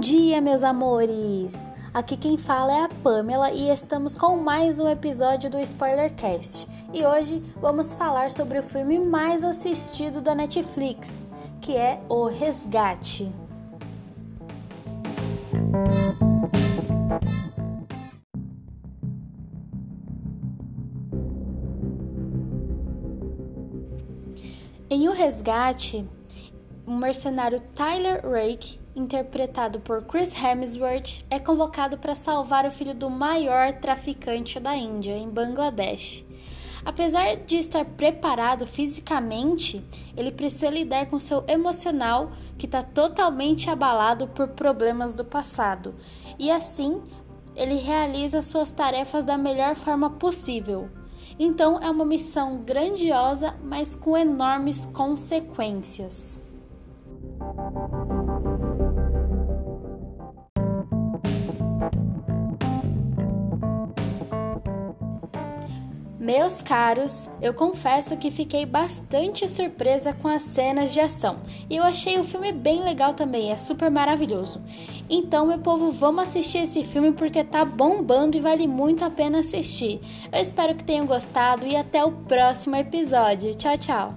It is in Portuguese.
dia, meus amores! Aqui quem fala é a Pamela e estamos com mais um episódio do Spoilercast. E hoje vamos falar sobre o filme mais assistido da Netflix, que é O Resgate. Em O Resgate, o mercenário Tyler Rake interpretado por Chris Hemsworth, é convocado para salvar o filho do maior traficante da Índia, em Bangladesh. Apesar de estar preparado fisicamente, ele precisa lidar com seu emocional, que está totalmente abalado por problemas do passado, e assim ele realiza suas tarefas da melhor forma possível. Então é uma missão grandiosa, mas com enormes consequências. Meus caros, eu confesso que fiquei bastante surpresa com as cenas de ação. E eu achei o filme bem legal também, é super maravilhoso. Então, meu povo, vamos assistir esse filme porque tá bombando e vale muito a pena assistir. Eu espero que tenham gostado e até o próximo episódio. Tchau, tchau.